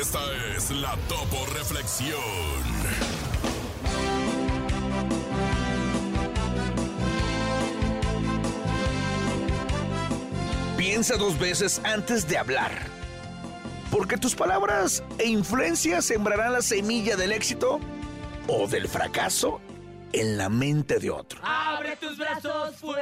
Esta es la Topo Reflexión. Piensa dos veces antes de hablar. Porque tus palabras e influencias sembrarán la semilla del éxito o del fracaso en la mente de otro. Abre tus brazos fuertes